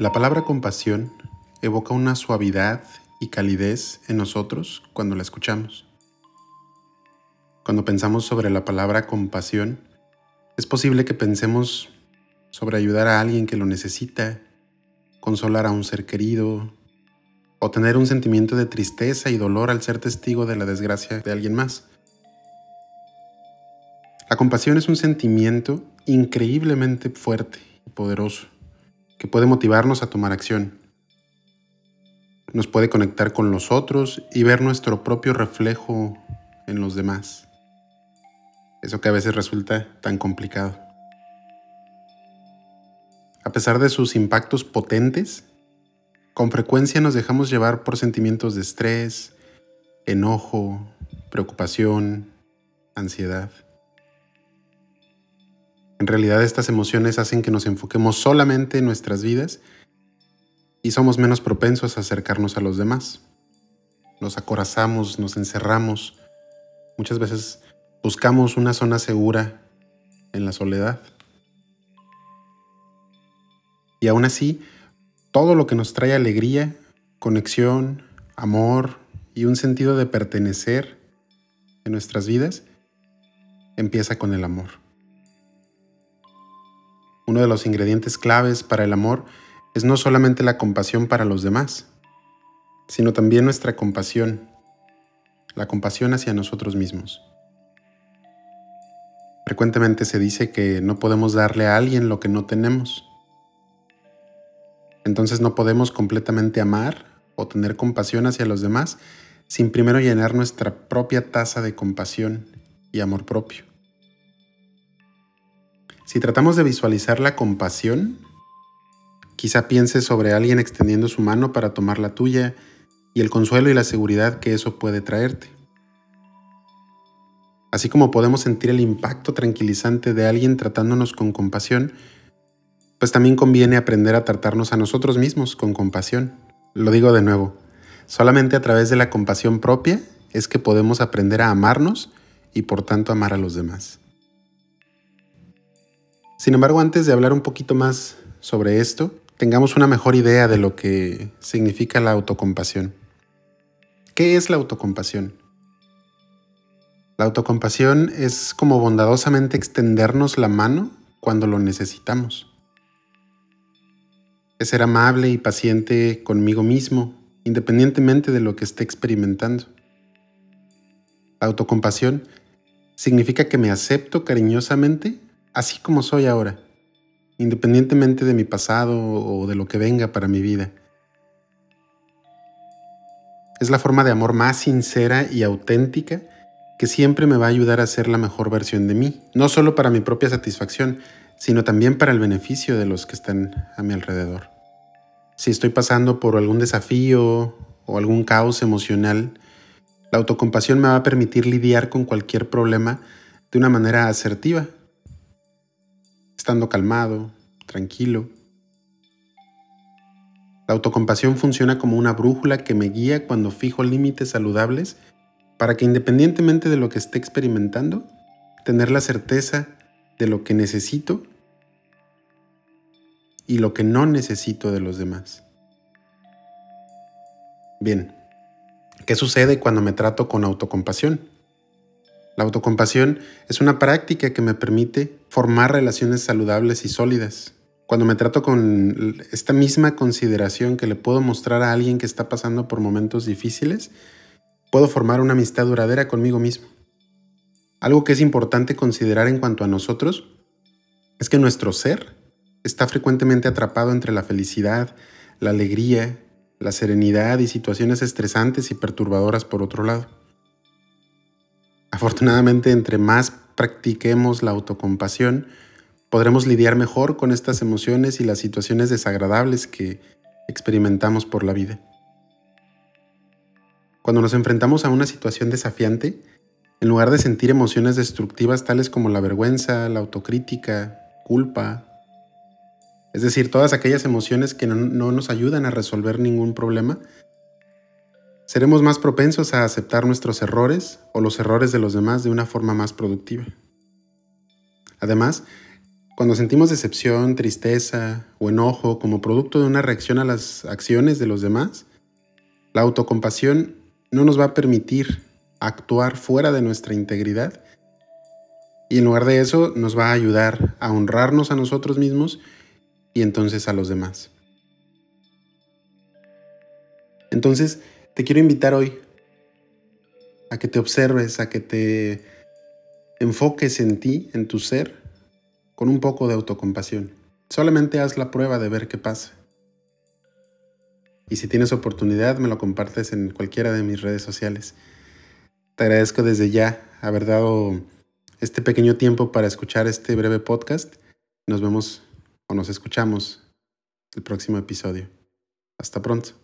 La palabra compasión evoca una suavidad y calidez en nosotros cuando la escuchamos. Cuando pensamos sobre la palabra compasión, es posible que pensemos sobre ayudar a alguien que lo necesita, consolar a un ser querido, o tener un sentimiento de tristeza y dolor al ser testigo de la desgracia de alguien más. La compasión es un sentimiento increíblemente fuerte y poderoso que puede motivarnos a tomar acción. Nos puede conectar con los otros y ver nuestro propio reflejo en los demás. Eso que a veces resulta tan complicado. A pesar de sus impactos potentes, con frecuencia nos dejamos llevar por sentimientos de estrés, enojo, preocupación, ansiedad. En realidad estas emociones hacen que nos enfoquemos solamente en nuestras vidas y somos menos propensos a acercarnos a los demás. Nos acorazamos, nos encerramos. Muchas veces buscamos una zona segura en la soledad. Y aún así, todo lo que nos trae alegría, conexión, amor y un sentido de pertenecer en nuestras vidas empieza con el amor. Uno de los ingredientes claves para el amor es no solamente la compasión para los demás, sino también nuestra compasión, la compasión hacia nosotros mismos. Frecuentemente se dice que no podemos darle a alguien lo que no tenemos. Entonces no podemos completamente amar o tener compasión hacia los demás sin primero llenar nuestra propia taza de compasión y amor propio. Si tratamos de visualizar la compasión, quizá pienses sobre alguien extendiendo su mano para tomar la tuya y el consuelo y la seguridad que eso puede traerte. Así como podemos sentir el impacto tranquilizante de alguien tratándonos con compasión, pues también conviene aprender a tratarnos a nosotros mismos con compasión. Lo digo de nuevo, solamente a través de la compasión propia es que podemos aprender a amarnos y por tanto amar a los demás. Sin embargo, antes de hablar un poquito más sobre esto, tengamos una mejor idea de lo que significa la autocompasión. ¿Qué es la autocompasión? La autocompasión es como bondadosamente extendernos la mano cuando lo necesitamos. Es ser amable y paciente conmigo mismo, independientemente de lo que esté experimentando. La autocompasión significa que me acepto cariñosamente así como soy ahora, independientemente de mi pasado o de lo que venga para mi vida. Es la forma de amor más sincera y auténtica que siempre me va a ayudar a ser la mejor versión de mí, no solo para mi propia satisfacción, sino también para el beneficio de los que están a mi alrededor. Si estoy pasando por algún desafío o algún caos emocional, la autocompasión me va a permitir lidiar con cualquier problema de una manera asertiva estando calmado, tranquilo. La autocompasión funciona como una brújula que me guía cuando fijo límites saludables para que independientemente de lo que esté experimentando, tener la certeza de lo que necesito y lo que no necesito de los demás. Bien, ¿qué sucede cuando me trato con autocompasión? La autocompasión es una práctica que me permite formar relaciones saludables y sólidas. Cuando me trato con esta misma consideración que le puedo mostrar a alguien que está pasando por momentos difíciles, puedo formar una amistad duradera conmigo mismo. Algo que es importante considerar en cuanto a nosotros es que nuestro ser está frecuentemente atrapado entre la felicidad, la alegría, la serenidad y situaciones estresantes y perturbadoras por otro lado. Afortunadamente, entre más practiquemos la autocompasión, podremos lidiar mejor con estas emociones y las situaciones desagradables que experimentamos por la vida. Cuando nos enfrentamos a una situación desafiante, en lugar de sentir emociones destructivas tales como la vergüenza, la autocrítica, culpa, es decir, todas aquellas emociones que no, nos ayudan a resolver ningún problema, seremos más propensos a aceptar nuestros errores o los errores de los demás de una forma más productiva. Además, Cuando sentimos decepción, tristeza o enojo como producto de una reacción a las acciones de los demás, la autocompasión no nos va a permitir actuar fuera de nuestra integridad y en lugar de eso nos va a ayudar a honrarnos a nosotros mismos y entonces a los demás. Entonces, te quiero invitar hoy a que te observes, a que te enfoques en ti, en tu ser, con un poco de autocompasión. Solamente haz la prueba de ver qué pasa. Y si tienes oportunidad, me lo compartes en cualquiera de mis redes sociales. Te agradezco desde ya haber dado este pequeño tiempo para escuchar este breve podcast. Nos vemos o nos escuchamos el próximo episodio. Hasta pronto.